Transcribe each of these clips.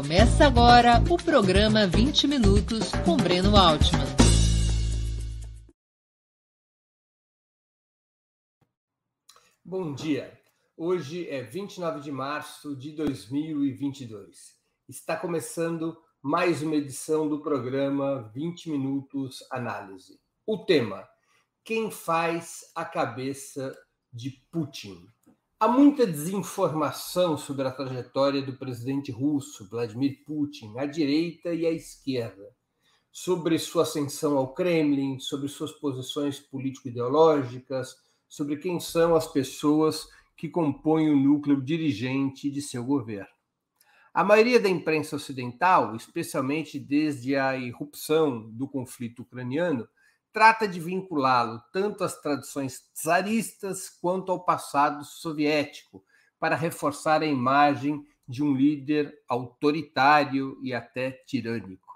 Começa agora o programa 20 Minutos com Breno Altman. Bom dia. Hoje é 29 de março de 2022. Está começando mais uma edição do programa 20 Minutos Análise. O tema: Quem faz a cabeça de Putin? Há muita desinformação sobre a trajetória do presidente russo, Vladimir Putin, à direita e à esquerda, sobre sua ascensão ao Kremlin, sobre suas posições político-ideológicas, sobre quem são as pessoas que compõem o núcleo dirigente de seu governo. A maioria da imprensa ocidental, especialmente desde a irrupção do conflito ucraniano, trata de vinculá-lo tanto às tradições czaristas quanto ao passado soviético, para reforçar a imagem de um líder autoritário e até tirânico.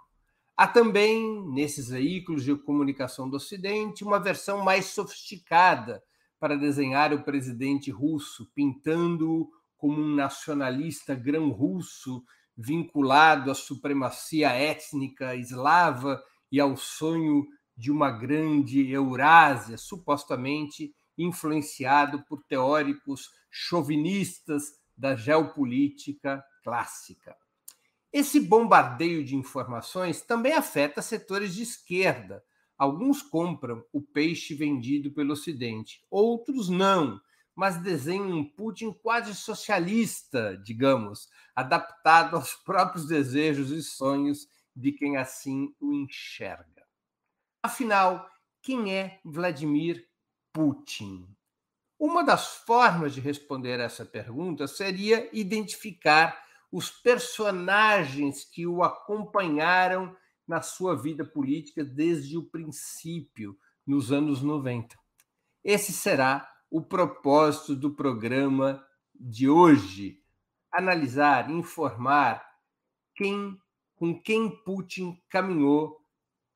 Há também, nesses veículos de comunicação do Ocidente, uma versão mais sofisticada para desenhar o presidente russo, pintando-o como um nacionalista grão-russo vinculado à supremacia étnica eslava e ao sonho de uma grande Eurásia, supostamente influenciado por teóricos chauvinistas da geopolítica clássica. Esse bombardeio de informações também afeta setores de esquerda. Alguns compram o peixe vendido pelo Ocidente, outros não, mas desenham um Putin quase socialista, digamos, adaptado aos próprios desejos e sonhos de quem assim o enxerga. Afinal, quem é Vladimir Putin? Uma das formas de responder essa pergunta seria identificar os personagens que o acompanharam na sua vida política desde o princípio, nos anos 90. Esse será o propósito do programa de hoje: analisar, informar quem, com quem Putin caminhou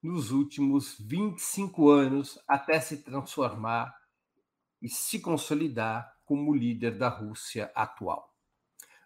nos últimos 25 anos até se transformar e se consolidar como líder da Rússia atual.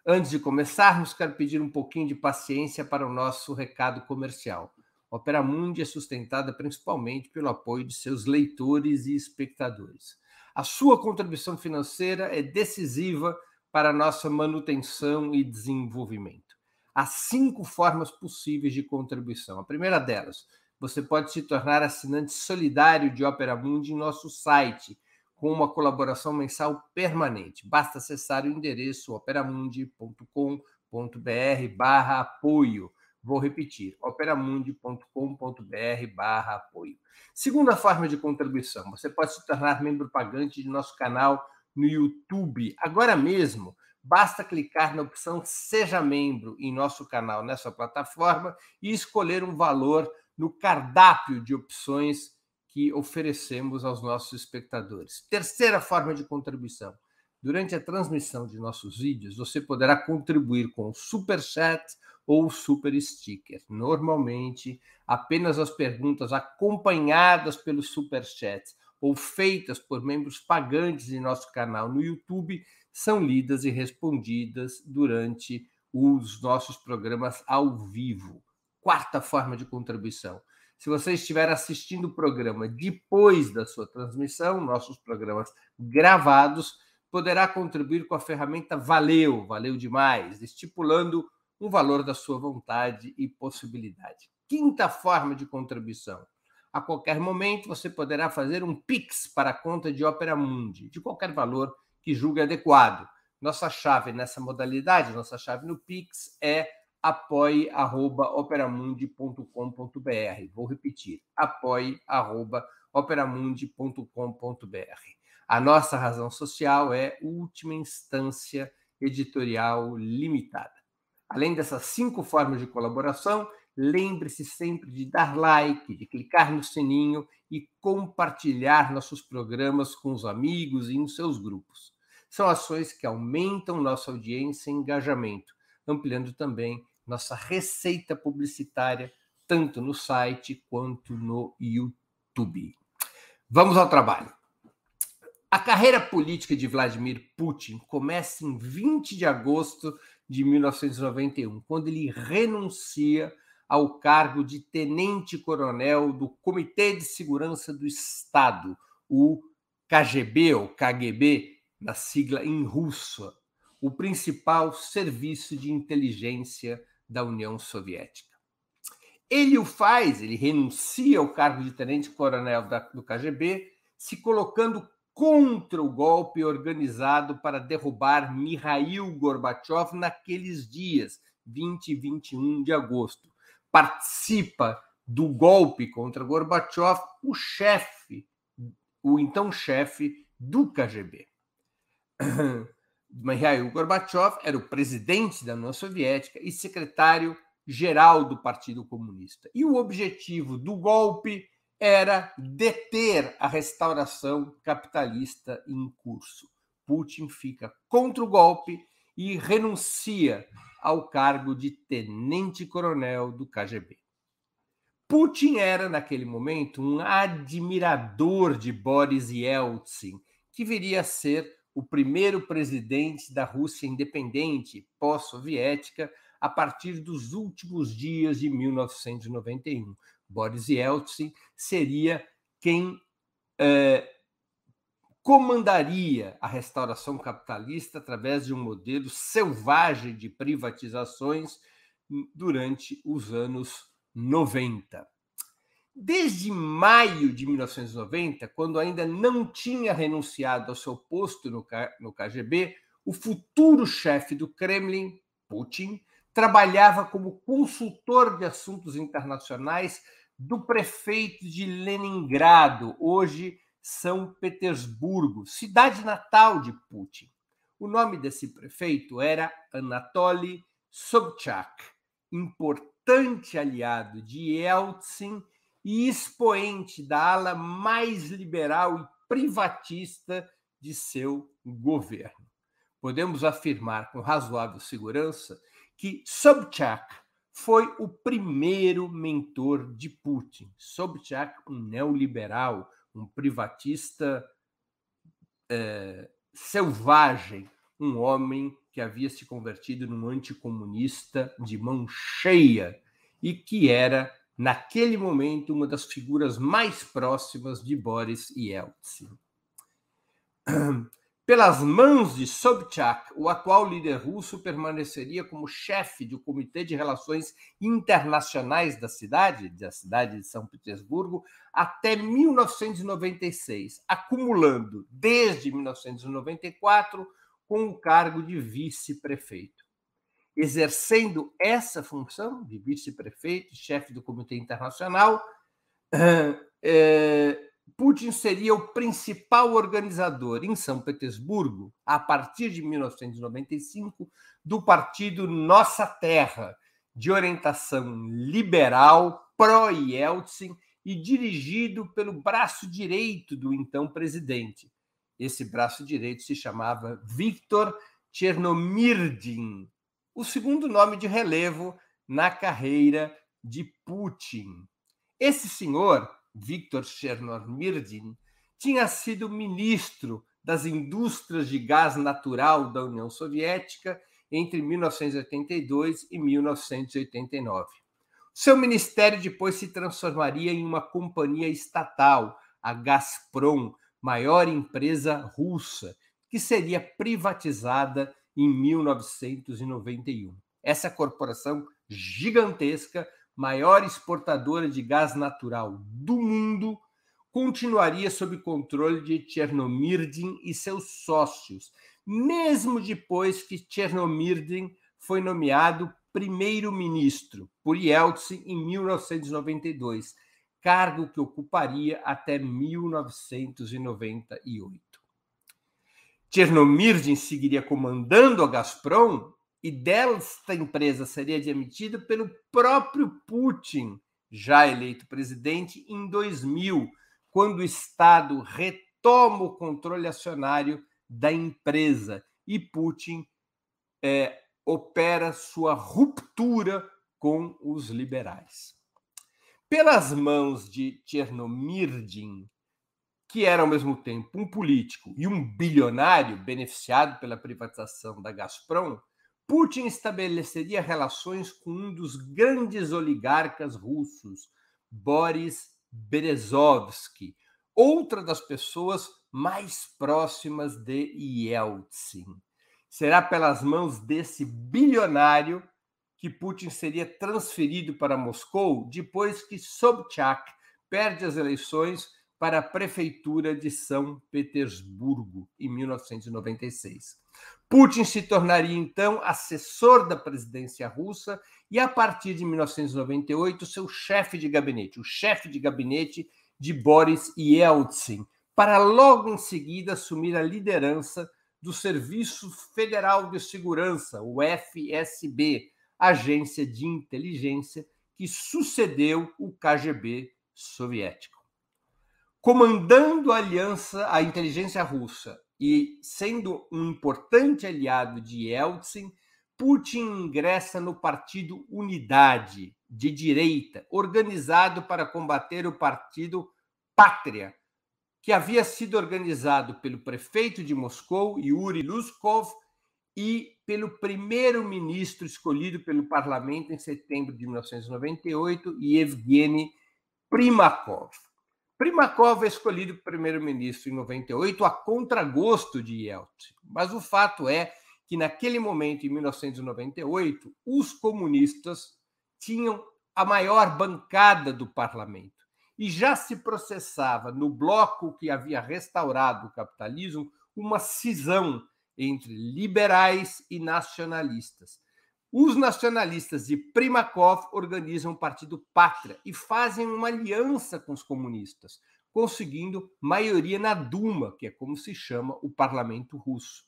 Antes de começarmos, quero pedir um pouquinho de paciência para o nosso recado comercial. A Opera Mundi é sustentada principalmente pelo apoio de seus leitores e espectadores. A sua contribuição financeira é decisiva para a nossa manutenção e desenvolvimento. Há cinco formas possíveis de contribuição. A primeira delas, você pode se tornar assinante solidário de Opera Mundi em nosso site, com uma colaboração mensal permanente. Basta acessar o endereço operamundi.com.br barra apoio. Vou repetir, operamundi.com.br barra apoio. Segunda forma de contribuição, você pode se tornar membro pagante de nosso canal no YouTube. Agora mesmo, basta clicar na opção Seja Membro em nosso canal nessa plataforma e escolher um valor no cardápio de opções que oferecemos aos nossos espectadores. Terceira forma de contribuição. Durante a transmissão de nossos vídeos, você poderá contribuir com o Super Chat ou o Super Sticker. Normalmente, apenas as perguntas acompanhadas pelo Super Chat ou feitas por membros pagantes de nosso canal no YouTube são lidas e respondidas durante os nossos programas ao vivo quarta forma de contribuição. Se você estiver assistindo o programa depois da sua transmissão, nossos programas gravados, poderá contribuir com a ferramenta Valeu, valeu demais, estipulando um valor da sua vontade e possibilidade. Quinta forma de contribuição. A qualquer momento você poderá fazer um Pix para a conta de Opera Mundi, de qualquer valor que julgue adequado. Nossa chave nessa modalidade, nossa chave no Pix é apoie.operamundi.com.br. Vou repetir, apoie.operamundi.com.br. A nossa razão social é última instância editorial limitada. Além dessas cinco formas de colaboração, lembre-se sempre de dar like, de clicar no sininho e compartilhar nossos programas com os amigos e nos seus grupos. São ações que aumentam nossa audiência e engajamento, ampliando também nossa receita publicitária, tanto no site quanto no YouTube. Vamos ao trabalho. A carreira política de Vladimir Putin começa em 20 de agosto de 1991, quando ele renuncia ao cargo de tenente-coronel do Comitê de Segurança do Estado, o KGB ou KGB, na sigla em russo, o principal serviço de inteligência da União Soviética. Ele o faz, ele renuncia ao cargo de tenente-coronel do KGB, se colocando contra o golpe organizado para derrubar Mikhail Gorbachev naqueles dias, 20 e 21 de agosto. Participa do golpe contra Gorbachev o chefe, o então chefe do KGB. Mikhail Gorbachev era o presidente da União Soviética e secretário-geral do Partido Comunista. E o objetivo do golpe era deter a restauração capitalista em curso. Putin fica contra o golpe e renuncia ao cargo de tenente-coronel do KGB. Putin era, naquele momento, um admirador de Boris Yeltsin, que viria a ser o primeiro presidente da Rússia independente pós-soviética a partir dos últimos dias de 1991. Boris Yeltsin, seria quem é, comandaria a restauração capitalista através de um modelo selvagem de privatizações durante os anos 90. Desde maio de 1990, quando ainda não tinha renunciado ao seu posto no KGB, o futuro chefe do Kremlin, Putin, trabalhava como consultor de assuntos internacionais do prefeito de Leningrado, hoje São Petersburgo, cidade natal de Putin. O nome desse prefeito era Anatoly Sobchak, importante aliado de Yeltsin e expoente da ala mais liberal e privatista de seu governo. Podemos afirmar com razoável segurança que Sobchak foi o primeiro mentor de Putin. Sobchak, um neoliberal, um privatista é, selvagem, um homem que havia se convertido num anticomunista de mão cheia e que era, naquele momento, uma das figuras mais próximas de Boris Yeltsin. Pelas mãos de Sobchak, o atual líder russo permaneceria como chefe do Comitê de Relações Internacionais da cidade, da cidade de São Petersburgo, até 1996, acumulando desde 1994 com o cargo de vice-prefeito. Exercendo essa função de vice-prefeito, chefe do Comitê Internacional, é, Putin seria o principal organizador em São Petersburgo, a partir de 1995, do partido Nossa Terra, de orientação liberal, pró-Yeltsin e dirigido pelo braço direito do então presidente. Esse braço direito se chamava Viktor Chernomyrdin, o segundo nome de relevo na carreira de Putin. Esse senhor Viktor Chernomyrdin, tinha sido ministro das indústrias de gás natural da União Soviética entre 1982 e 1989. Seu ministério depois se transformaria em uma companhia estatal, a Gazprom, maior empresa russa, que seria privatizada em 1991. Essa corporação gigantesca maior exportadora de gás natural do mundo, continuaria sob controle de Chernomyrdin e seus sócios, mesmo depois que Chernomyrdin foi nomeado primeiro-ministro por Yeltsin em 1992, cargo que ocuparia até 1998. Chernomyrdin seguiria comandando a Gazprom e desta empresa seria demitida pelo próprio Putin, já eleito presidente em 2000, quando o Estado retoma o controle acionário da empresa e Putin é, opera sua ruptura com os liberais. Pelas mãos de Chernomyrdin, que era ao mesmo tempo um político e um bilionário beneficiado pela privatização da Gazprom, Putin estabeleceria relações com um dos grandes oligarcas russos, Boris Berezovsky, outra das pessoas mais próximas de Yeltsin. Será pelas mãos desse bilionário que Putin seria transferido para Moscou depois que Sobchak perde as eleições para a prefeitura de São Petersburgo em 1996. Putin se tornaria então assessor da presidência russa e, a partir de 1998, seu chefe de gabinete, o chefe de gabinete de Boris Yeltsin, para logo em seguida assumir a liderança do Serviço Federal de Segurança, o FSB, agência de inteligência que sucedeu o KGB soviético. Comandando a aliança, a inteligência russa e sendo um importante aliado de Yeltsin, Putin ingressa no partido Unidade, de direita, organizado para combater o partido Pátria, que havia sido organizado pelo prefeito de Moscou, Yuri Luskov, e pelo primeiro-ministro escolhido pelo parlamento em setembro de 1998, Yevgeny Primakov. Primakov é escolhido primeiro-ministro em 98 a contragosto de Yeltsin, mas o fato é que naquele momento, em 1998, os comunistas tinham a maior bancada do parlamento e já se processava no bloco que havia restaurado o capitalismo uma cisão entre liberais e nacionalistas. Os nacionalistas de Primakov organizam o Partido Pátria e fazem uma aliança com os comunistas, conseguindo maioria na Duma, que é como se chama o parlamento russo.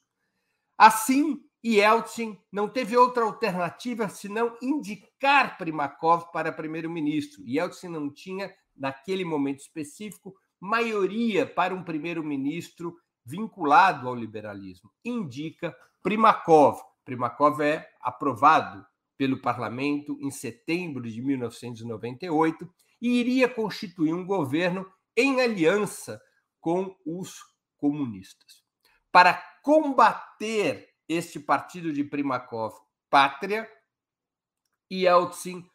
Assim, Yeltsin não teve outra alternativa senão indicar Primakov para primeiro-ministro. Yeltsin não tinha, naquele momento específico, maioria para um primeiro-ministro vinculado ao liberalismo. Indica Primakov, Primakov é aprovado pelo parlamento em setembro de 1998 e iria constituir um governo em aliança com os comunistas. Para combater este partido de Primakov, Pátria, Yeltsin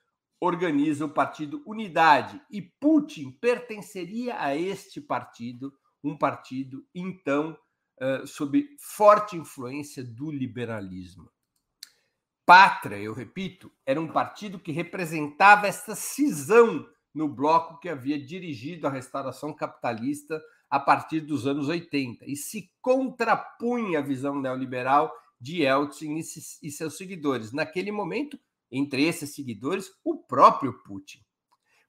organiza o partido Unidade e Putin pertenceria a este partido, um partido então sob forte influência do liberalismo. Pátria, eu repito, era um partido que representava essa cisão no bloco que havia dirigido a restauração capitalista a partir dos anos 80 e se contrapunha à visão neoliberal de Yeltsin e seus seguidores. Naquele momento, entre esses seguidores, o próprio Putin.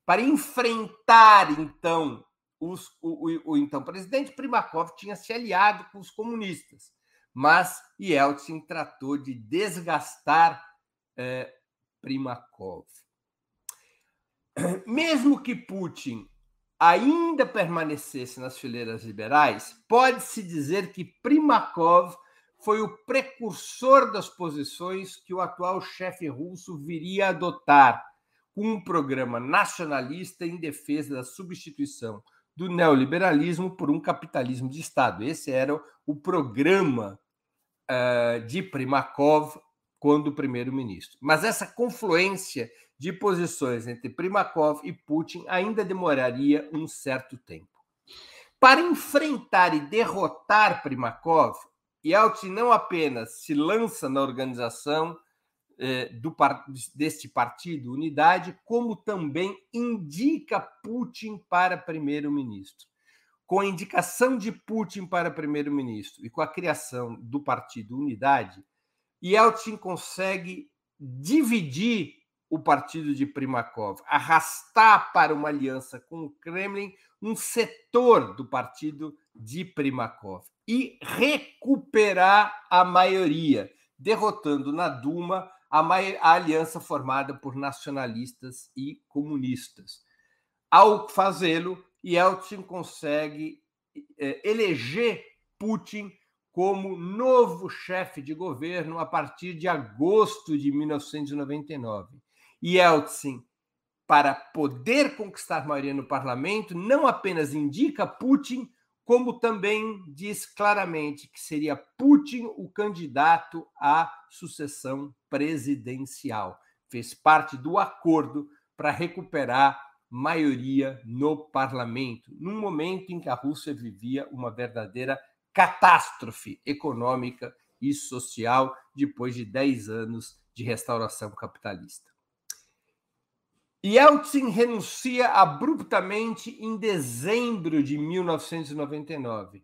Para enfrentar, então, os, o, o, o, então presidente Primakov tinha se aliado com os comunistas, mas Yeltsin tratou de desgastar é, Primakov. Mesmo que Putin ainda permanecesse nas fileiras liberais, pode-se dizer que Primakov foi o precursor das posições que o atual chefe russo viria a adotar, com um programa nacionalista em defesa da substituição do neoliberalismo por um capitalismo de Estado. Esse era o programa uh, de Primakov quando primeiro-ministro. Mas essa confluência de posições entre Primakov e Putin ainda demoraria um certo tempo. Para enfrentar e derrotar Primakov, Yeltsin não apenas se lança na organização do, deste partido, Unidade, como também indica Putin para primeiro-ministro. Com a indicação de Putin para primeiro-ministro e com a criação do partido Unidade, Yeltsin consegue dividir o partido de Primakov, arrastar para uma aliança com o Kremlin um setor do partido de Primakov e recuperar a maioria, derrotando na Duma a, a aliança formada por nacionalistas e comunistas. Ao fazê-lo, Yeltsin consegue é, eleger Putin como novo chefe de governo a partir de agosto de 1999. Yeltsin, para poder conquistar maioria no parlamento, não apenas indica Putin como também diz claramente que seria Putin o candidato à sucessão presidencial. Fez parte do acordo para recuperar maioria no parlamento, num momento em que a Rússia vivia uma verdadeira catástrofe econômica e social depois de 10 anos de restauração capitalista. Yeltsin renuncia abruptamente em dezembro de 1999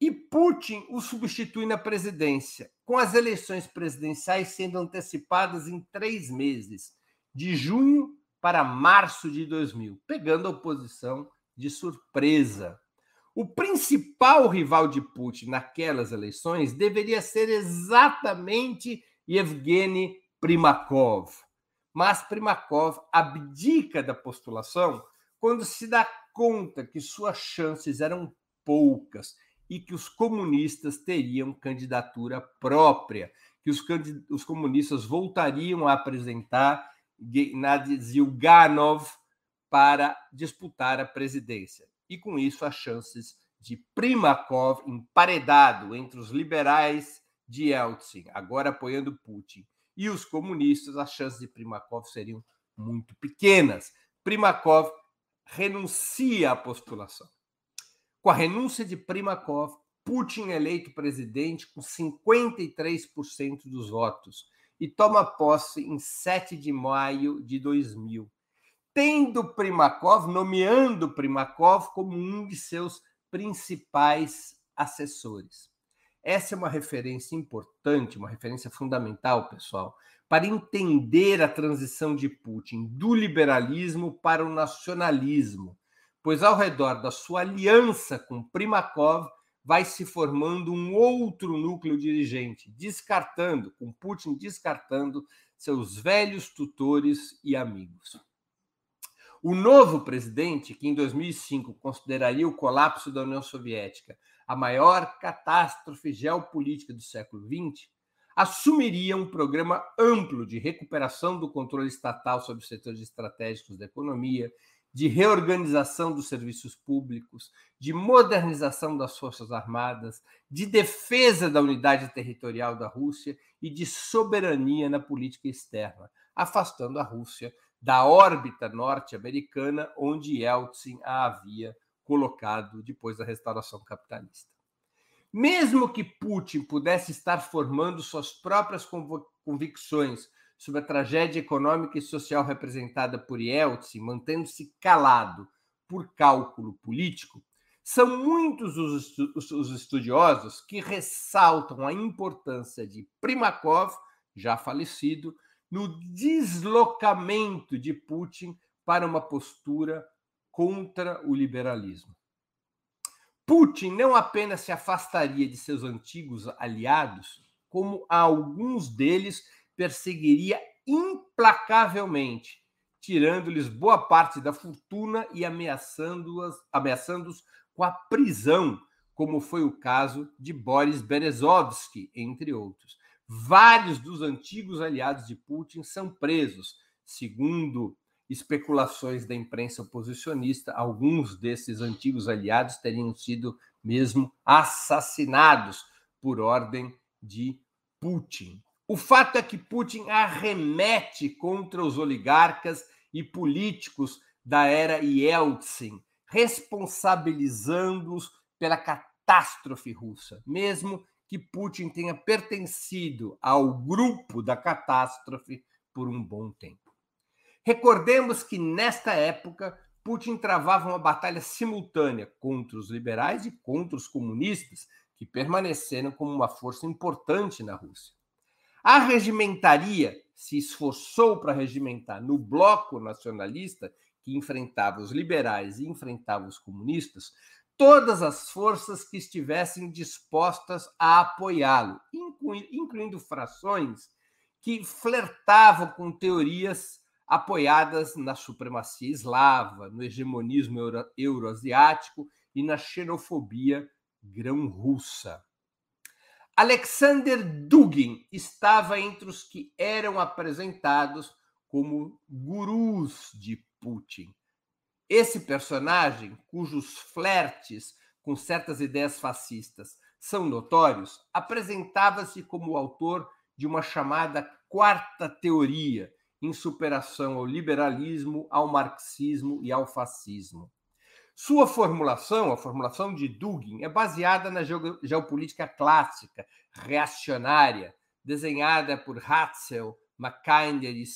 e Putin o substitui na presidência, com as eleições presidenciais sendo antecipadas em três meses, de junho para março de 2000, pegando a oposição de surpresa. O principal rival de Putin naquelas eleições deveria ser exatamente Yevgeny Primakov mas Primakov abdica da postulação quando se dá conta que suas chances eram poucas e que os comunistas teriam candidatura própria, que os, os comunistas voltariam a apresentar Gennady Zilganov para disputar a presidência. E com isso as chances de Primakov emparedado entre os liberais de Yeltsin, agora apoiando Putin, e os comunistas, as chances de Primakov seriam muito pequenas. Primakov renuncia à postulação. Com a renúncia de Primakov, Putin é eleito presidente com 53% dos votos e toma posse em 7 de maio de 2000, tendo Primakov, nomeando Primakov como um de seus principais assessores. Essa é uma referência importante, uma referência fundamental, pessoal, para entender a transição de Putin do liberalismo para o nacionalismo, pois ao redor da sua aliança com Primakov vai se formando um outro núcleo dirigente, descartando, com Putin descartando seus velhos tutores e amigos. O novo presidente, que em 2005 consideraria o colapso da União Soviética a maior catástrofe geopolítica do século XX, assumiria um programa amplo de recuperação do controle estatal sobre os setores estratégicos da economia, de reorganização dos serviços públicos, de modernização das Forças Armadas, de defesa da unidade territorial da Rússia e de soberania na política externa, afastando a Rússia da órbita norte-americana onde Yeltsin a havia colocado depois da restauração capitalista. Mesmo que Putin pudesse estar formando suas próprias convicções sobre a tragédia econômica e social representada por Yeltsin, mantendo-se calado por cálculo político, são muitos os estudiosos que ressaltam a importância de Primakov, já falecido, no deslocamento de Putin para uma postura contra o liberalismo. Putin não apenas se afastaria de seus antigos aliados, como a alguns deles perseguiria implacavelmente, tirando-lhes boa parte da fortuna e ameaçando-os ameaçando com a prisão, como foi o caso de Boris Berezovsky, entre outros. Vários dos antigos aliados de Putin são presos, segundo especulações da imprensa oposicionista, alguns desses antigos aliados teriam sido mesmo assassinados por ordem de Putin. O fato é que Putin arremete contra os oligarcas e políticos da era Yeltsin, responsabilizando-os pela catástrofe russa, mesmo que Putin tenha pertencido ao grupo da catástrofe por um bom tempo. Recordemos que, nesta época, Putin travava uma batalha simultânea contra os liberais e contra os comunistas, que permaneceram como uma força importante na Rússia. A regimentaria se esforçou para regimentar no bloco nacionalista, que enfrentava os liberais e enfrentava os comunistas, todas as forças que estivessem dispostas a apoiá-lo, incluindo frações que flertavam com teorias apoiadas na supremacia eslava, no hegemonismo euro euroasiático e na xenofobia grão-russa. Alexander Dugin estava entre os que eram apresentados como gurus de Putin. Esse personagem, cujos flertes com certas ideias fascistas são notórios, apresentava-se como o autor de uma chamada quarta teoria, em superação ao liberalismo, ao marxismo e ao fascismo. Sua formulação, a formulação de Dugin, é baseada na geopolítica clássica, reacionária, desenhada por Hatzel, Mackinder e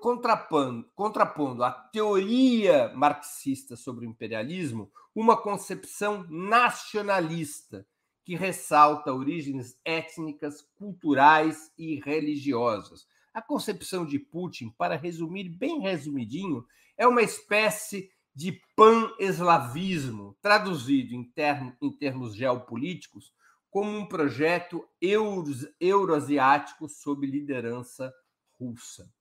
contrapondo, contrapondo a teoria marxista sobre o imperialismo uma concepção nacionalista que ressalta origens étnicas, culturais e religiosas. A concepção de Putin, para resumir bem resumidinho, é uma espécie de pan-eslavismo, traduzido em, termo, em termos geopolíticos como um projeto euroasiático sob liderança russa.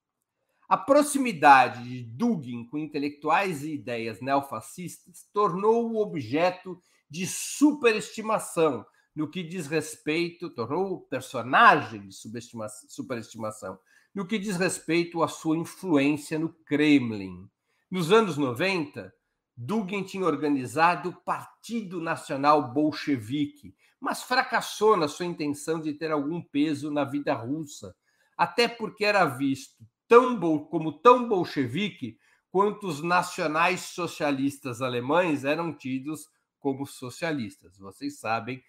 A proximidade de Dugin com intelectuais e ideias neofascistas tornou-o objeto de superestimação no que diz respeito, tornou personagem de superestimação no que diz respeito à sua influência no Kremlin. Nos anos 90, Dugin tinha organizado o Partido Nacional Bolchevique, mas fracassou na sua intenção de ter algum peso na vida russa, até porque era visto tão como tão bolchevique quanto os nacionais socialistas alemães eram tidos como socialistas. Vocês sabem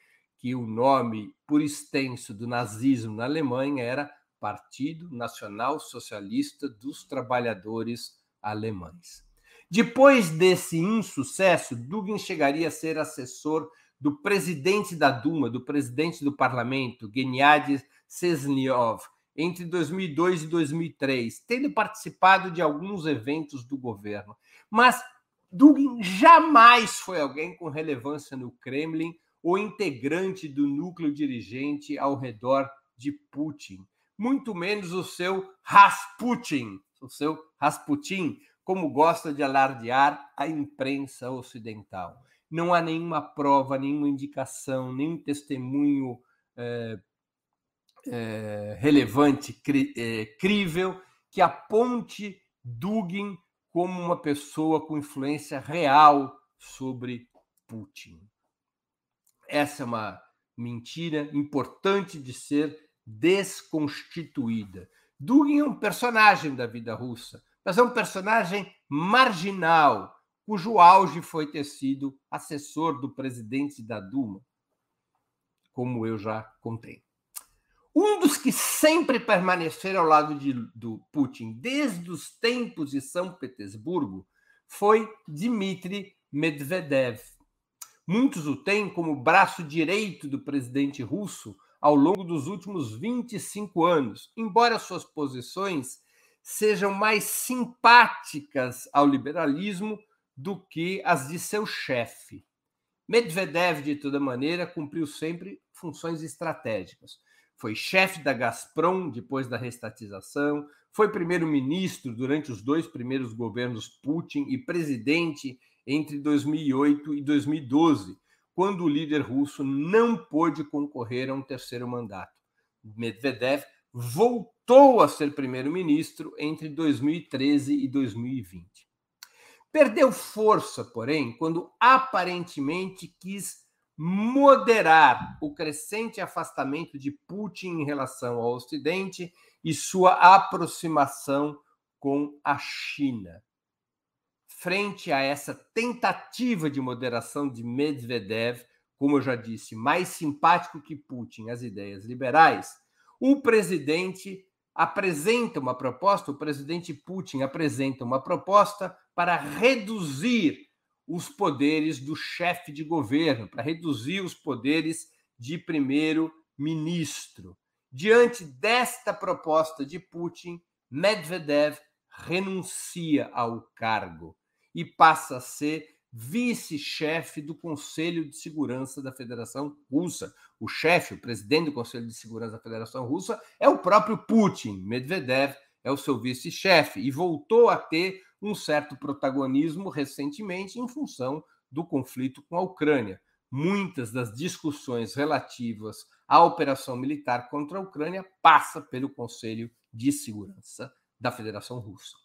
que o nome por extenso do nazismo na Alemanha era Partido Nacional Socialista dos Trabalhadores Alemães. Depois desse insucesso, Dugin chegaria a ser assessor do presidente da Duma, do presidente do parlamento, Gennady Sesniov, entre 2002 e 2003, tendo participado de alguns eventos do governo. Mas Dugin jamais foi alguém com relevância no Kremlin ou integrante do núcleo dirigente ao redor de Putin, muito menos o seu Rasputin, o seu Rasputin, como gosta de alardear a imprensa ocidental. Não há nenhuma prova, nenhuma indicação, nenhum testemunho eh, é, relevante, é, crível, que aponte Dugin como uma pessoa com influência real sobre Putin. Essa é uma mentira importante de ser desconstituída. Dugin é um personagem da vida russa, mas é um personagem marginal, cujo auge foi ter sido assessor do presidente da Duma, como eu já contei. Um dos que sempre permaneceram ao lado de, do Putin desde os tempos de São Petersburgo foi Dmitry Medvedev. Muitos o têm como braço direito do presidente russo ao longo dos últimos 25 anos, embora suas posições sejam mais simpáticas ao liberalismo do que as de seu chefe. Medvedev, de toda maneira, cumpriu sempre funções estratégicas foi chefe da Gazprom depois da restatização, foi primeiro-ministro durante os dois primeiros governos Putin e presidente entre 2008 e 2012, quando o líder russo não pôde concorrer a um terceiro mandato. Medvedev voltou a ser primeiro-ministro entre 2013 e 2020. Perdeu força, porém, quando aparentemente quis moderar o crescente afastamento de Putin em relação ao Ocidente e sua aproximação com a China. Frente a essa tentativa de moderação de Medvedev, como eu já disse, mais simpático que Putin às ideias liberais, o presidente apresenta uma proposta, o presidente Putin apresenta uma proposta para reduzir os poderes do chefe de governo, para reduzir os poderes de primeiro-ministro. Diante desta proposta de Putin, Medvedev renuncia ao cargo e passa a ser vice-chefe do Conselho de Segurança da Federação Russa. O chefe, o presidente do Conselho de Segurança da Federação Russa, é o próprio Putin. Medvedev é o seu vice-chefe e voltou a ter um certo protagonismo recentemente em função do conflito com a Ucrânia. Muitas das discussões relativas à operação militar contra a Ucrânia passa pelo Conselho de Segurança da Federação Russa.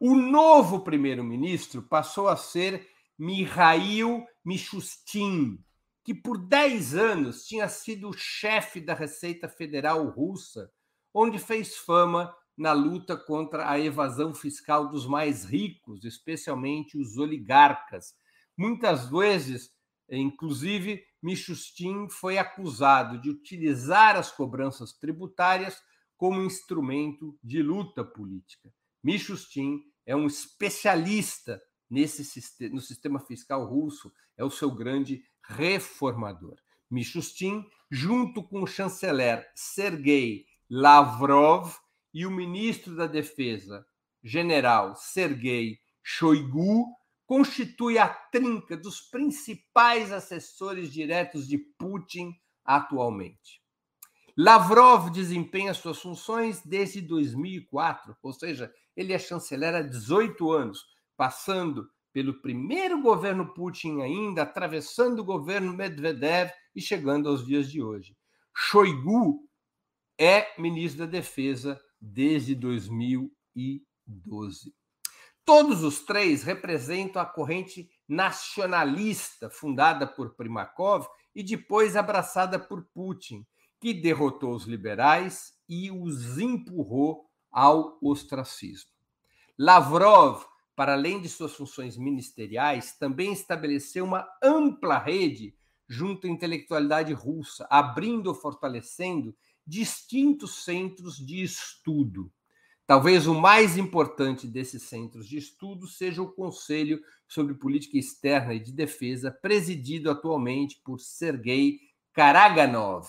O novo primeiro-ministro passou a ser Mikhail Mishustin, que por 10 anos tinha sido chefe da Receita Federal Russa, onde fez fama na luta contra a evasão fiscal dos mais ricos, especialmente os oligarcas. Muitas vezes, inclusive, Mishustin foi acusado de utilizar as cobranças tributárias como instrumento de luta política. Mishustin é um especialista nesse no sistema fiscal russo, é o seu grande reformador. Mishustin, junto com o chanceler Sergei Lavrov e o ministro da Defesa, general Sergei Shoigu, constitui a trinca dos principais assessores diretos de Putin atualmente. Lavrov desempenha suas funções desde 2004, ou seja, ele é chanceler há 18 anos, passando pelo primeiro governo Putin ainda, atravessando o governo Medvedev e chegando aos dias de hoje. Shoigu é ministro da Defesa desde 2012. Todos os três representam a corrente nacionalista fundada por Primakov e depois abraçada por Putin, que derrotou os liberais e os empurrou ao ostracismo. Lavrov, para além de suas funções ministeriais, também estabeleceu uma ampla rede junto à intelectualidade russa, abrindo ou fortalecendo distintos centros de estudo. Talvez o mais importante desses centros de estudo seja o Conselho sobre Política Externa e de Defesa, presidido atualmente por Sergei Karaganov,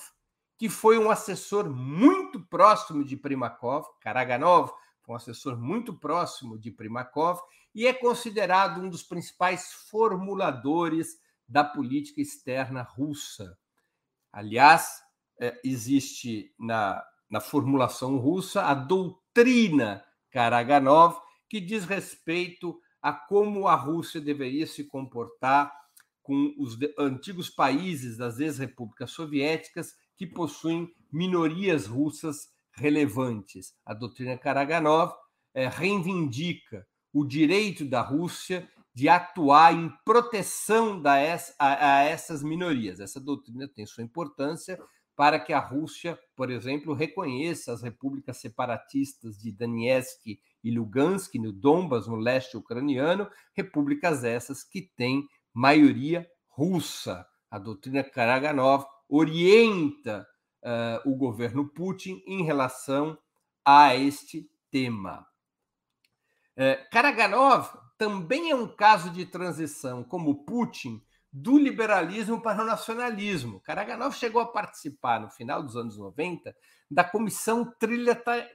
que foi um assessor muito próximo de Primakov. Karaganov foi um assessor muito próximo de Primakov e é considerado um dos principais formuladores da política externa russa. Aliás, é, existe na, na formulação russa a doutrina doutrina Karaganov, que diz respeito a como a Rússia deveria se comportar com os antigos países das ex-repúblicas soviéticas que possuem minorias russas relevantes. A doutrina Karaganov é, reivindica o direito da Rússia de atuar em proteção da, a, a essas minorias. Essa doutrina tem sua importância para que a Rússia, por exemplo, reconheça as repúblicas separatistas de Donetsk e Lugansk, no Donbas, no leste ucraniano, repúblicas essas que têm maioria russa. A doutrina Karaganov orienta uh, o governo Putin em relação a este tema. Uh, Karaganov também é um caso de transição, como Putin, do liberalismo para o nacionalismo. Karaganov chegou a participar, no final dos anos 90, da Comissão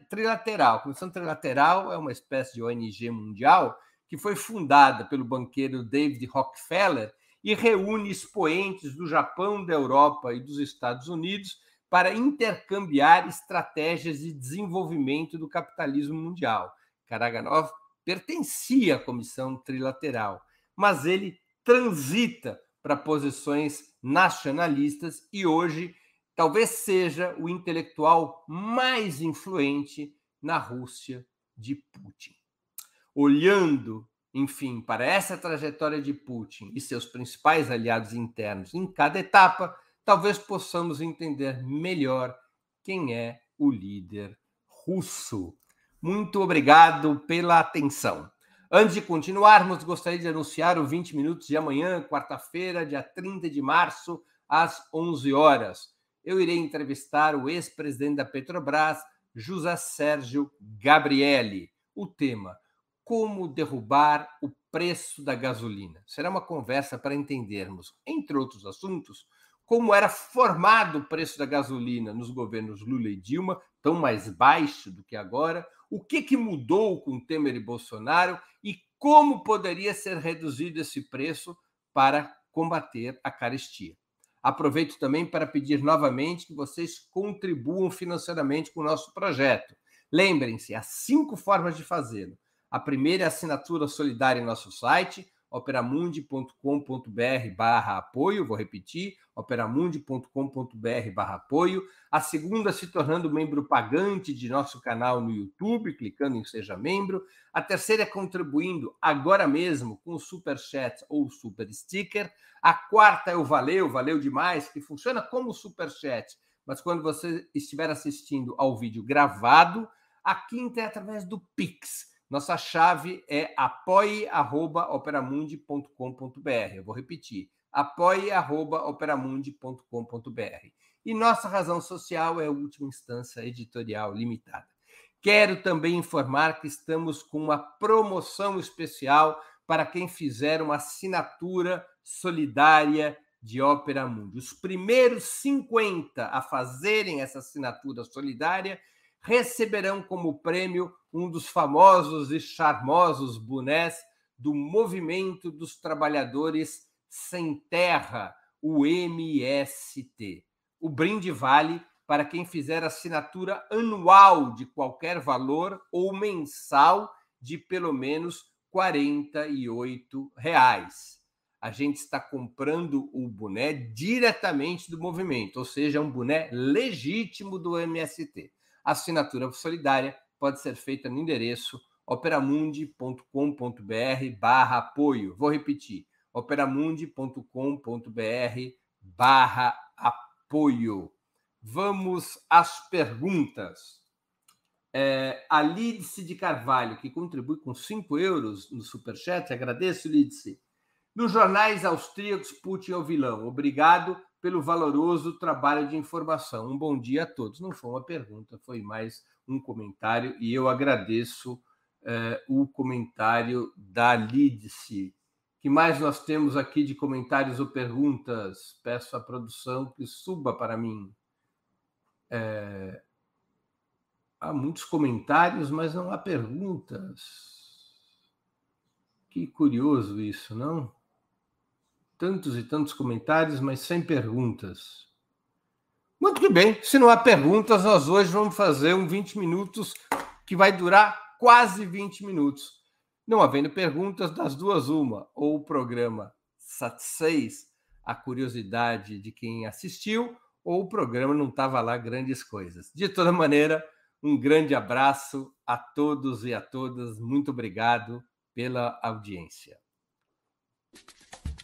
Trilateral. A Comissão Trilateral é uma espécie de ONG mundial que foi fundada pelo banqueiro David Rockefeller e reúne expoentes do Japão, da Europa e dos Estados Unidos para intercambiar estratégias de desenvolvimento do capitalismo mundial. Karaganov pertencia à Comissão Trilateral, mas ele transita para posições nacionalistas e hoje talvez seja o intelectual mais influente na Rússia de Putin. Olhando, enfim, para essa trajetória de Putin e seus principais aliados internos em cada etapa, talvez possamos entender melhor quem é o líder russo. Muito obrigado pela atenção. Antes de continuarmos, gostaria de anunciar o 20 minutos de amanhã, quarta-feira, dia 30 de março, às 11 horas. Eu irei entrevistar o ex-presidente da Petrobras, José Sérgio Gabrielli. O tema: Como derrubar o preço da gasolina. Será uma conversa para entendermos, entre outros assuntos, como era formado o preço da gasolina nos governos Lula e Dilma, tão mais baixo do que agora, o que, que mudou com Temer e Bolsonaro e como poderia ser reduzido esse preço para combater a carestia. Aproveito também para pedir novamente que vocês contribuam financeiramente com o nosso projeto. Lembrem-se, há cinco formas de fazê-lo. A primeira assinatura solidária em nosso site, operamundi.com.br barra apoio, vou repetir, operamundi.com.br barra apoio. A segunda, se tornando membro pagante de nosso canal no YouTube, clicando em Seja Membro. A terceira, contribuindo agora mesmo com o Super Chat ou Super Sticker. A quarta é o Valeu, valeu demais, que funciona como Super Chat, mas quando você estiver assistindo ao vídeo gravado, a quinta é através do Pix. Nossa chave é apoie.operamundi.com.br. Eu vou repetir: apoie.operamundi.com.br. E nossa razão social é a última instância editorial limitada. Quero também informar que estamos com uma promoção especial para quem fizer uma assinatura solidária de Ópera Mundi. Os primeiros 50 a fazerem essa assinatura solidária receberão como prêmio um dos famosos e charmosos bonés do Movimento dos Trabalhadores Sem Terra, o MST. O brinde vale para quem fizer assinatura anual de qualquer valor ou mensal de pelo menos 48 reais. A gente está comprando o boné diretamente do movimento, ou seja, um boné legítimo do MST. A assinatura solidária pode ser feita no endereço operamundi.com.br barra apoio. Vou repetir, operamundi.com.br barra apoio. Vamos às perguntas. É, a Lídice de Carvalho, que contribui com 5 euros no Superchat, agradeço, Lídice. Nos jornais austríacos, Putin é o vilão. Obrigado pelo valoroso trabalho de informação. Um bom dia a todos. Não foi uma pergunta, foi mais um comentário e eu agradeço eh, o comentário da Lídice. que mais nós temos aqui de comentários ou perguntas? Peço à produção que suba para mim. É... Há muitos comentários, mas não há perguntas. Que curioso isso, não? Tantos e tantos comentários, mas sem perguntas. Muito bem, se não há perguntas, nós hoje vamos fazer um 20 minutos que vai durar quase 20 minutos. Não havendo perguntas, das duas, uma, ou o programa satisfez a curiosidade de quem assistiu, ou o programa não estava lá grandes coisas. De toda maneira, um grande abraço a todos e a todas. Muito obrigado pela audiência.